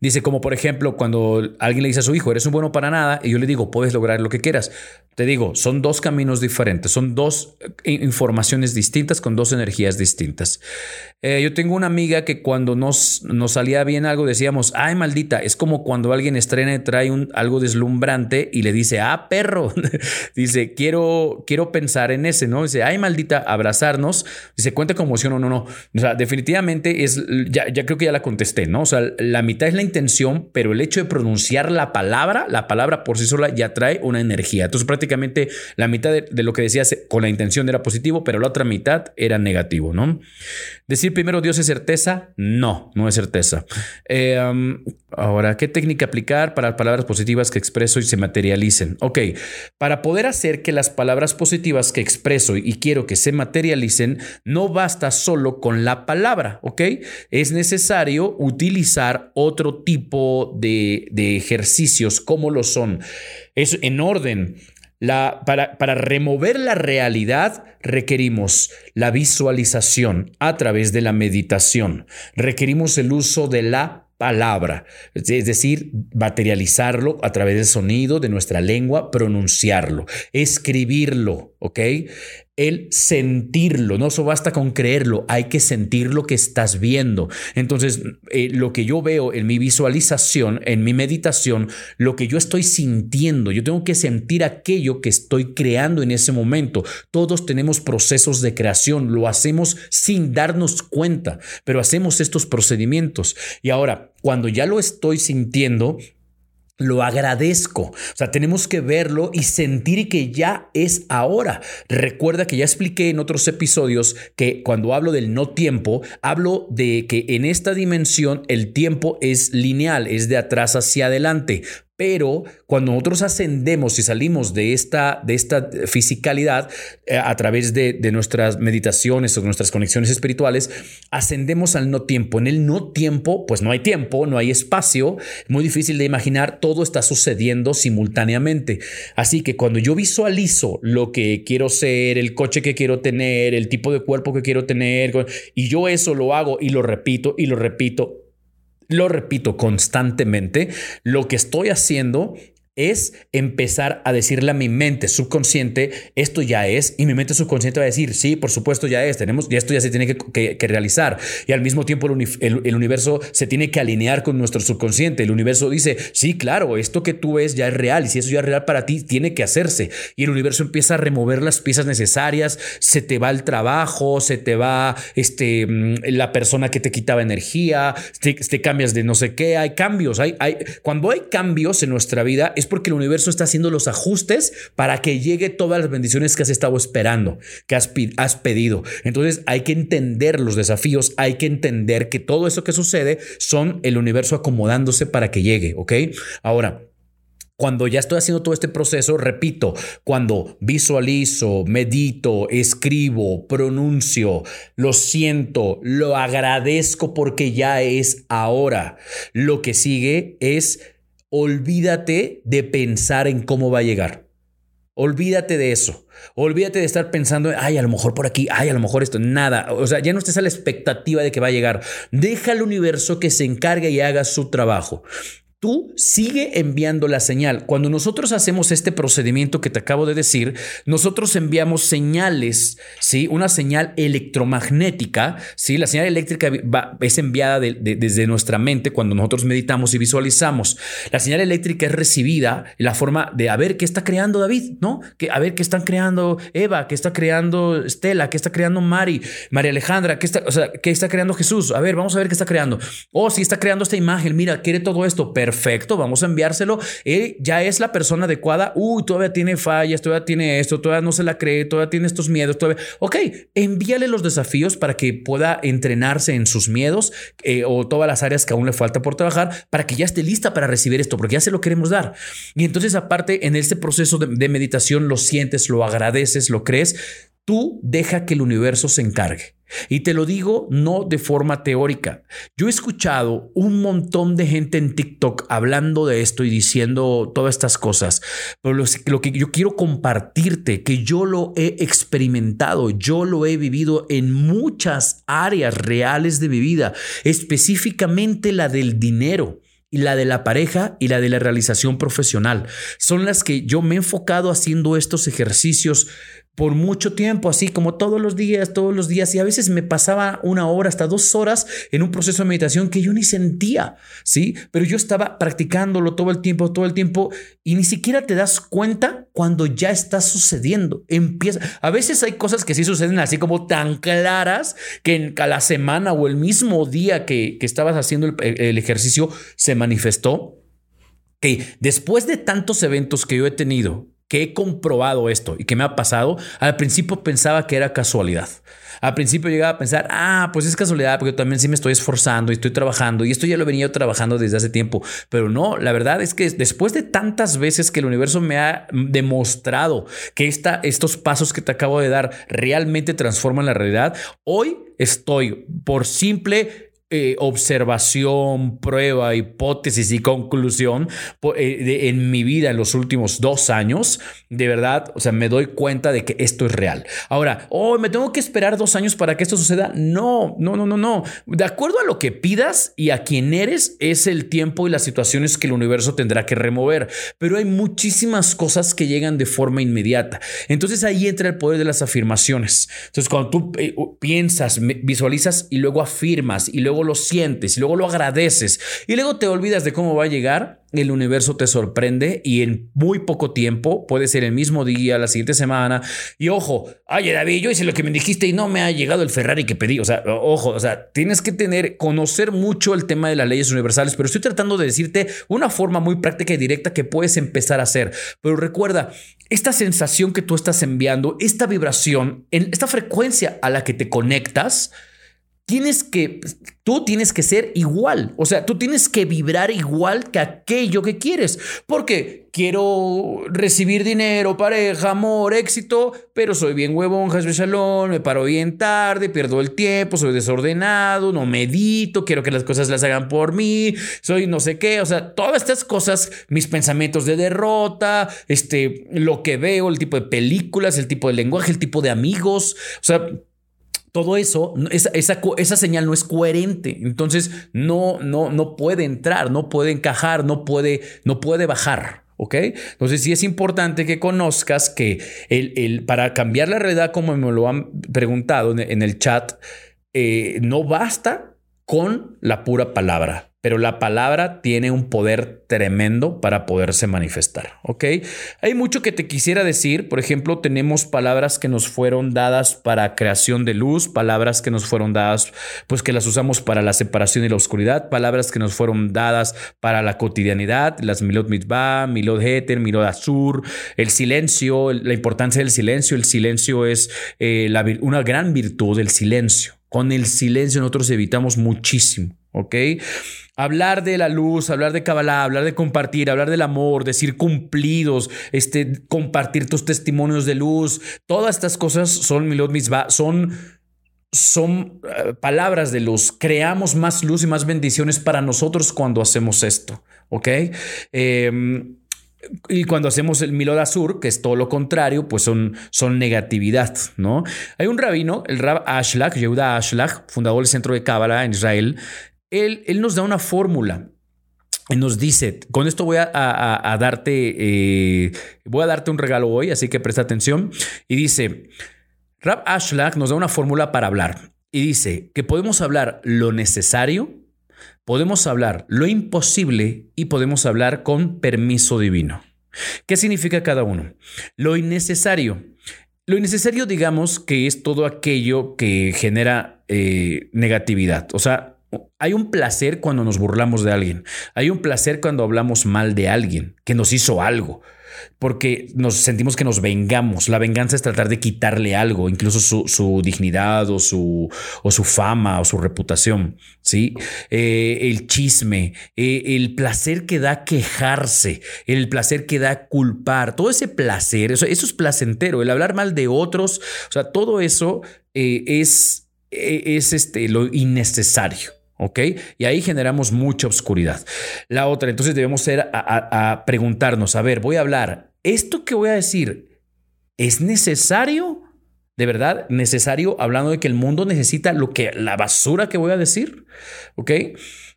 Dice como por ejemplo cuando alguien le dice a su hijo, eres un bueno para nada, y yo le digo, puedes lograr lo que quieras. Te digo, son dos caminos diferentes, son dos eh, informaciones distintas con dos energías distintas. Eh, yo tengo una amiga que cuando nos, nos salía bien algo decíamos, ay maldita, es como cuando alguien estrena y trae un, algo deslumbrante y le dice, ah perro, dice, quiero, quiero pensar en ese, ¿no? Dice, ay maldita, abrazarnos, dice, cuenta con emoción o no, no. O sea, definitivamente es, ya, ya creo que ya la contesté, ¿no? O sea, la mitad es la intención, pero el hecho de pronunciar la palabra, la palabra por sí sola ya trae una energía. Entonces prácticamente la mitad de, lo que decías con la intención era positivo, pero la otra mitad era negativo, ¿no? Decir primero Dios es certeza, no, no es certeza. Eh, ahora, ¿qué técnica aplicar para palabras positivas que expreso y se materialicen? Ok, para poder hacer que las palabras positivas que expreso y quiero que se materialicen, no basta solo con la palabra, ¿ok? Es necesario utilizar otro tipo de, de ejercicios como lo son. Es en orden para, para remover la realidad requerimos la visualización a través de la meditación, requerimos el uso de la palabra, es decir, materializarlo a través del sonido de nuestra lengua, pronunciarlo, escribirlo, ¿ok? El sentirlo, no solo basta con creerlo, hay que sentir lo que estás viendo. Entonces, eh, lo que yo veo en mi visualización, en mi meditación, lo que yo estoy sintiendo, yo tengo que sentir aquello que estoy creando en ese momento. Todos tenemos procesos de creación, lo hacemos sin darnos cuenta, pero hacemos estos procedimientos. Y ahora, cuando ya lo estoy sintiendo, lo agradezco. O sea, tenemos que verlo y sentir que ya es ahora. Recuerda que ya expliqué en otros episodios que cuando hablo del no tiempo, hablo de que en esta dimensión el tiempo es lineal, es de atrás hacia adelante. Pero cuando nosotros ascendemos y salimos de esta, de esta fisicalidad eh, a través de, de, nuestras meditaciones o nuestras conexiones espirituales, ascendemos al no tiempo. En el no tiempo, pues no hay tiempo, no hay espacio, muy difícil de imaginar, todo está sucediendo simultáneamente. Así que cuando yo visualizo lo que quiero ser, el coche que quiero tener, el tipo de cuerpo que quiero tener, y yo eso lo hago y lo repito y lo repito lo repito constantemente, lo que estoy haciendo es empezar a decirle a mi mente subconsciente, esto ya es, y mi mente subconsciente va a decir, sí, por supuesto ya es, tenemos, y esto ya se tiene que, realizar. Y al mismo tiempo el, universo se tiene que alinear con nuestro subconsciente. El universo dice, sí, claro, esto que tú ves ya es real, y si eso ya es real para ti, tiene que hacerse. Y el universo empieza a remover las piezas necesarias, se te va el trabajo, se te va este, mm, la persona que te quitaba energía, te, cambias de no sé qué, hay cambios, hay, hay, cuando hay cambios en nuestra vida, porque el universo está haciendo los ajustes para que llegue todas las bendiciones que has estado esperando, que has, has pedido. Entonces hay que entender los desafíos, hay que entender que todo eso que sucede son el universo acomodándose para que llegue, ¿ok? Ahora, Cuando ya estoy haciendo todo este proceso, repito, cuando visualizo, medito, escribo, pronuncio, lo siento, lo agradezco porque ya es ahora. Lo que sigue es olvídate de pensar en cómo va a llegar. Olvídate de eso. Olvídate de estar pensando, ay, a lo mejor por aquí, ay, a lo mejor esto, nada. O sea, ya no estés a la expectativa de que va a llegar. Deja al universo que se encargue y haga su trabajo tú sigue enviando la señal. Cuando nosotros hacemos este procedimiento que te acabo de decir, nosotros enviamos señales, ¿sí? Una señal electromagnética, ¿sí? La señal eléctrica es enviada desde nuestra mente cuando nosotros meditamos y visualizamos. La señal eléctrica es recibida en la forma de a ver qué está creando David, ¿no? Que, a ver qué están creando Eva, qué está creando Estela, qué está creando Mari, María Alejandra, qué está, o sea, qué está creando Jesús. A ver, vamos a ver qué está creando. Oh, sí está creando esta imagen, mira, quiere todo esto. Perfecto perfecto, vamos a enviárselo. Él ya es la persona adecuada. Uy, todavía tiene fallas, todavía tiene esto, todavía no se la cree, todavía tiene estos miedos, todavía. Ok, envíale los desafíos para que pueda entrenarse en sus miedos eh, o todas las áreas que aún le falta por trabajar para que ya esté lista para recibir esto, porque ya se lo queremos dar. Y entonces, aparte, en este proceso de meditación, lo sientes, lo agradeces, lo crees Tú deja que el universo se encargue. Y te lo digo no de forma teórica. Yo he escuchado un montón de gente en TikTok hablando de esto y diciendo todas estas cosas, pero lo, que yo quiero compartirte, que yo lo he experimentado, yo lo he vivido en muchas áreas reales de mi vida, específicamente la del dinero y la de la pareja y la de la realización profesional. Son las que yo me he enfocado haciendo estos ejercicios por mucho tiempo, así como todos los días, todos los días, y a veces me pasaba una hora, hasta dos horas en un proceso de meditación que yo ni sentía, ¿sí? Pero yo estaba practicándolo todo el tiempo, todo el tiempo, y ni siquiera te das cuenta cuando ya está sucediendo. Empieza, a veces hay cosas que sí suceden así como tan claras que en cada semana o el mismo día que, que estabas haciendo el ejercicio se manifestó. Que después de tantos eventos que yo he tenido, que he comprobado esto y que me ha pasado, al principio pensaba que era casualidad. Al principio llegaba a pensar, ah, pues es casualidad, porque yo también sí me estoy esforzando y estoy trabajando y esto ya lo he venido trabajando desde hace tiempo. Pero no, la verdad es que después de tantas veces que el universo me ha demostrado que esta, estos pasos que te acabo de dar realmente transforman la realidad, hoy estoy por simple eh, observación, prueba, hipótesis y conclusión eh, en mi vida en los últimos dos años, de verdad, o sea, me doy cuenta de que esto es real. Ahora, oh, me tengo que esperar dos años para que esto suceda. No, no, no, no, no. De acuerdo a lo que pidas y a quién eres, es el tiempo y las situaciones que el universo tendrá que remover. Pero hay muchísimas cosas que llegan de forma inmediata. Entonces ahí entra el poder de las afirmaciones. Entonces, cuando tú eh, piensas, visualizas y luego afirmas y luego lo sientes y luego lo agradeces y luego te olvidas de cómo va a llegar, el universo te sorprende y en muy poco tiempo, puede ser el mismo día, la siguiente semana, y ojo, ay David, yo hice lo que me dijiste y no me ha llegado el Ferrari que pedí, o sea, ojo, o sea, tienes que tener, conocer mucho el tema de las leyes universales, pero estoy tratando de decirte una forma muy práctica y directa que puedes empezar a hacer, pero recuerda, esta sensación que tú estás enviando, esta vibración, en esta frecuencia a la que te conectas, tienes que, tú tienes que ser igual, o sea, tú tienes que vibrar igual que aquello que quieres, porque quiero recibir dinero, pareja, amor, éxito, pero soy bien huevón, Salón, me paro bien tarde, pierdo el tiempo, soy desordenado, no medito, quiero que las cosas las hagan por mí, soy no sé qué, o sea, todas estas cosas, mis pensamientos de derrota, este, lo que veo, el tipo de películas, el tipo de lenguaje, el tipo de amigos, o sea, todo eso, esa, esa, señal no es coherente. Entonces, no, no, no puede entrar, no puede encajar, no puede, no puede bajar. ¿Ok? Entonces sí es importante que conozcas que el, el, para cambiar la realidad, como me lo han preguntado en, el chat, eh, no basta con la pura palabra pero la palabra tiene un poder tremendo para poderse manifestar, ¿ok? Hay mucho que te quisiera decir, por ejemplo, tenemos palabras que nos fueron dadas para creación de luz, palabras que nos fueron dadas, pues que las usamos para la separación y la oscuridad, palabras que nos fueron dadas para la cotidianidad, las Milot Mitzvah, Milot Heter, Milot Azur, el silencio, la importancia del silencio, el silencio es eh, una gran virtud, del silencio. Con el silencio nosotros evitamos muchísimo. ¿Ok? Hablar de la luz, hablar de Kabbalah, hablar de compartir, hablar del amor, decir cumplidos, este, compartir tus testimonios de luz, todas estas cosas son Milot Mitzvah, son, son eh, palabras de luz. Creamos más luz y más bendiciones para nosotros cuando hacemos esto, ¿ok? Em, y cuando hacemos el Milod Azur, que es todo lo contrario, pues son, son negatividad, ¿no? Hay un rabino, el Rab Ashlag, Yehuda Ashlag, fundador del Centro de Kabbalah en Israel, él, nos da una fórmula. Nos dice, con esto voy a, darte, eh, voy a darte un regalo hoy, así que presta atención. Y dice, Rab Ashlag nos da una fórmula para hablar. Y dice que podemos hablar lo necesario, podemos hablar lo imposible y podemos hablar con permiso divino. ¿Qué significa cada uno? Lo innecesario. Lo innecesario, digamos, que es todo aquello que genera eh, negatividad. O sea, hay un placer cuando nos burlamos de alguien. Hay un placer cuando hablamos mal de alguien que nos hizo algo. Porque nos sentimos que nos vengamos. La venganza es tratar de quitarle algo, incluso su, dignidad o su, o su, fama o su reputación. ¿sí? Eh, el chisme, eh, el placer que da quejarse, el placer que da culpar, todo ese placer, eso, es placentero. El hablar mal de otros, o sea, todo eso eh, es, es este, lo innecesario. ¿Ok? Y ahí generamos mucha oscuridad. La otra, entonces debemos ser a, preguntarnos, a ver, voy a hablar, ¿esto que voy a decir es necesario? ¿De verdad necesario hablando de que el mundo necesita lo que la basura que voy a decir? ¿Ok?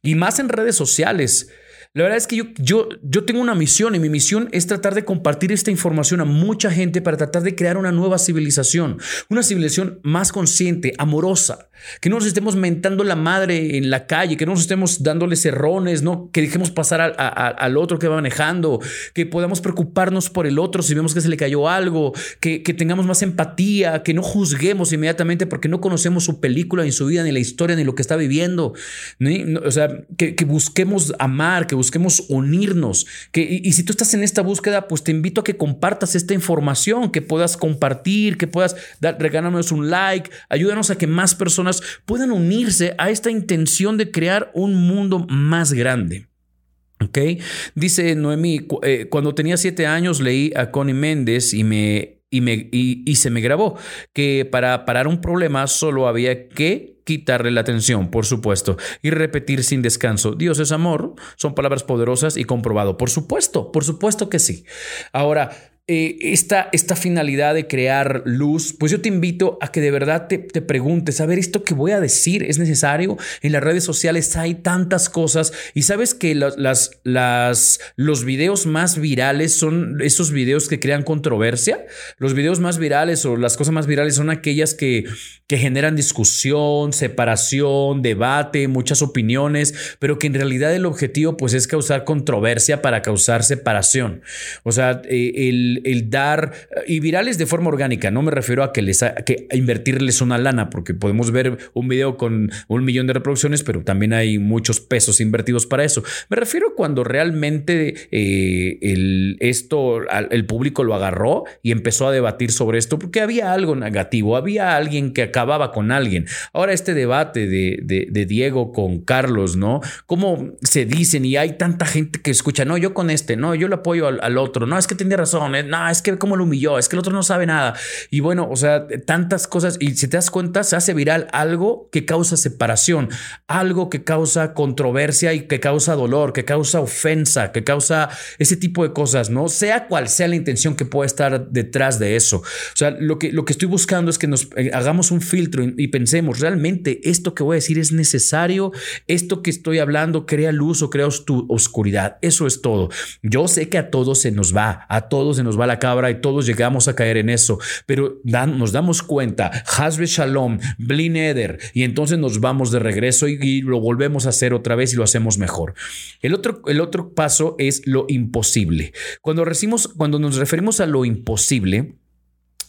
Y más en redes sociales. La verdad es que yo, yo, yo tengo una misión y mi misión es tratar de compartir esta información a mucha gente para tratar de crear una nueva civilización, una civilización más consciente, amorosa, que no nos estemos mentando la madre en la calle, que no nos estemos dándole cerrones, ¿no? que dejemos pasar al otro que va manejando, que podamos preocuparnos por el otro si vemos que se le cayó algo, que, tengamos más empatía, que no juzguemos inmediatamente porque no conocemos su película, ni su vida, ni la historia, ni lo que está viviendo. o sea, que, que busquemos amar, que busquemos unirnos. Que, y, si tú estás en esta búsqueda, pues te invito a que compartas esta información, que puedas compartir, que puedas dar, un like, ayúdanos a que más personas puedan unirse a esta intención de crear un mundo más grande. ¿Ok? Dice Noemí, eh, cuando tenía siete años leí a Connie Méndez y me y, me, y, se me grabó que para parar un problema solo había que quitarle la atención, por supuesto, y repetir sin descanso, Dios es amor, son palabras poderosas y comprobado, por supuesto, por supuesto que sí. Ahora, eh, esta, esta, finalidad de crear luz, pues yo te invito a que de verdad te, te, preguntes, a ver, esto que voy a decir es necesario. En las redes sociales hay tantas cosas y sabes que las, las, los videos más virales son esos videos que crean controversia. Los videos más virales o las cosas más virales son aquellas que, que generan discusión, separación, debate, muchas opiniones, pero que en realidad el objetivo pues es causar controversia para causar separación. O sea, eh, el el, dar, y virales de forma orgánica, no me refiero a que les que invertirles una lana, porque podemos ver un video con un millón de reproducciones, pero también hay muchos pesos invertidos para eso. Me refiero cuando realmente eh, el, esto, el público lo agarró y empezó a debatir sobre esto, porque había algo negativo, había alguien que acababa con alguien. Ahora este debate de, de, Diego con Carlos, ¿no? ¿Cómo se dicen y hay tanta gente que escucha, no, yo con este, no, yo le apoyo al, al otro, no, es que tenía razón, no, es que cómo lo humilló, es que el otro no sabe nada. Y bueno, o sea, tantas cosas. Y si te das cuenta, se hace viral algo que causa separación, algo que causa controversia y que causa dolor, que causa ofensa, que causa ese tipo de cosas, ¿no? Sea cual sea la intención que pueda estar detrás de eso. O sea, lo que, lo que estoy buscando es que nos eh, hagamos un filtro y, pensemos, ¿realmente esto que voy a decir es necesario? ¿Esto que estoy hablando crea luz o crea oscuridad? Eso es todo. Yo sé que a todos se nos va, a todos se nos va la cabra y todos llegamos a caer en eso, pero nos damos cuenta, Hasbe Shalom, Blineder, y entonces nos vamos de regreso y, lo volvemos a hacer otra vez y lo hacemos mejor. El otro, el otro paso es lo imposible. Cuando, recimos, cuando nos referimos a lo imposible,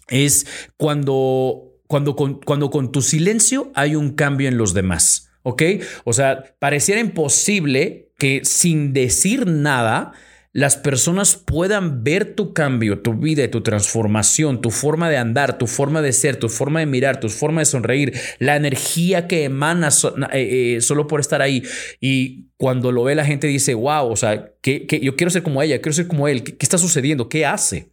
es cuando, cuando, cuando con tu silencio hay un cambio en los demás. ¿Ok? O sea, pareciera imposible que sin decir nada las personas puedan ver tu cambio, tu vida tu transformación, tu forma de andar, tu forma de ser, tu forma de mirar, tu forma de sonreír, la energía que emana eh, eh, solo por estar ahí. Y cuando lo ve la gente dice, wow, o sea, que, yo quiero ser como ella, quiero ser como él, ¿qué, qué está sucediendo? ¿Qué hace?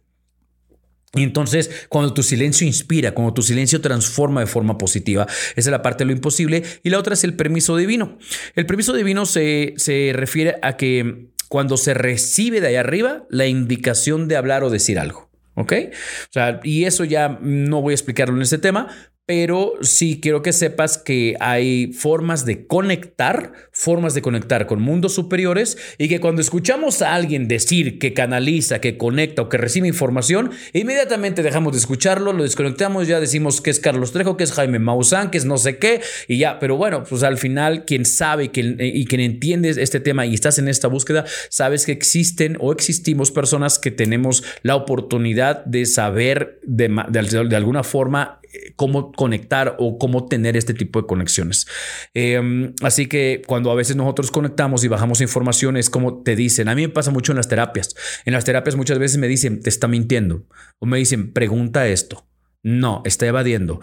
Y entonces, cuando tu silencio inspira, cuando tu silencio transforma de forma positiva, esa es la parte de lo imposible. Y la otra es el permiso divino. El permiso divino se, se refiere a que cuando se recibe de ahí arriba la indicación de hablar o decir algo. ¿Ok? O sea, y eso ya no voy a explicarlo en este tema, pero sí quiero que sepas que hay formas de conectar, formas de conectar con mundos superiores y que cuando escuchamos a alguien decir que canaliza, que conecta o que recibe información, inmediatamente dejamos de escucharlo, lo desconectamos, ya decimos que es Carlos Trejo, que es Jaime Maussan, que es no sé qué y ya, pero bueno, pues al final quien sabe y quien, y quien entiende este tema y estás en esta búsqueda, sabes que existen o existimos personas que tenemos la oportunidad de saber de, de alguna forma cómo conectar o cómo tener este tipo de conexiones. Em, así que cuando a veces nosotros conectamos y bajamos información es como te dicen, a mí me pasa mucho en las terapias. En las terapias muchas veces me dicen, te está mintiendo o me dicen, pregunta esto. No, está evadiendo.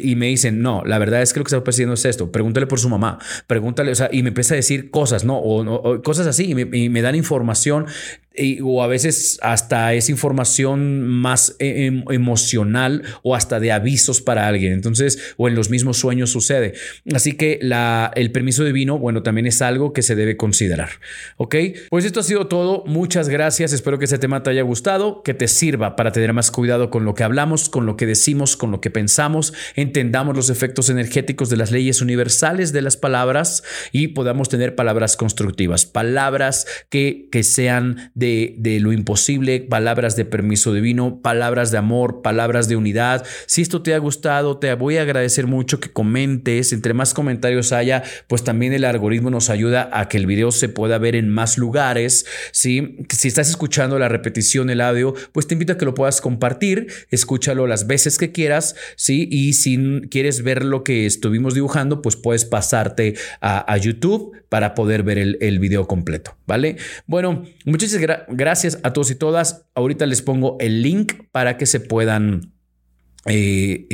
y me dicen, no, la verdad es que lo que está persiguiendo es esto. Pregúntale por su mamá. Pregúntale, o sea, y me empieza a decir cosas, ¿no? O, cosas así. Y me, y me, dan información o a veces hasta es información más e, em, emocional o hasta de avisos para alguien. Entonces, o en los mismos sueños sucede. Así que el permiso divino, bueno, también es algo que se debe considerar. ¿Ok? Pues esto ha sido todo. Muchas gracias. Espero que este tema te haya gustado, que te sirva para tener más cuidado con lo que hablamos, con lo que decimos, con lo que pensamos, entendamos los efectos energéticos de las leyes universales de las palabras y podamos tener palabras constructivas, palabras que, que sean de de, lo imposible, palabras de permiso divino, palabras de amor, palabras de unidad. Si esto te ha gustado, te voy a agradecer mucho que comentes. Entre más comentarios haya, pues también el algoritmo nos ayuda a que el video se pueda ver en más lugares. Si estás escuchando la repetición, el audio, pues te invito a que lo puedas compartir. Escúchalo las veces que quieras. ¿sí? Y si quieres ver lo que estuvimos dibujando, pues puedes pasarte a, YouTube para poder ver el, el video completo. ¿Vale? Bueno, muchas gracias gracias a todos y todas. Ahorita les pongo el link para que se puedan eh,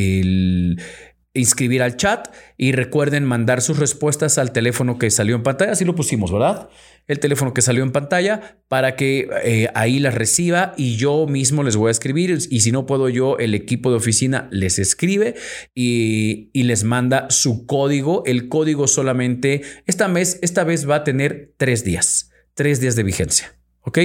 inscribir al chat y recuerden mandar sus respuestas al teléfono que salió en pantalla. Así lo pusimos, ¿verdad? El teléfono que salió en pantalla para que eh, ahí las reciba y yo mismo les voy a escribir. Y si no puedo yo, el equipo de oficina les escribe y, les manda su código. El código solamente esta vez, esta vez va a tener tres días, tres días de vigencia. ¿Ok?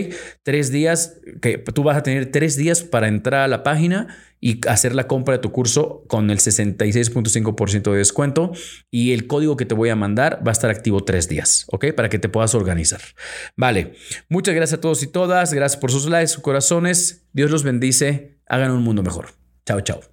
Tres días, que tú vas a tener tres días para entrar a la página y hacer la compra de tu curso con el 66.5% de descuento y el código que te voy a mandar va a estar activo tres días, ¿ok? Para que te puedas organizar. Vale, muchas gracias a todos y todas, gracias por sus likes, sus corazones, Dios los bendice, hagan un mundo mejor. Chao, chao.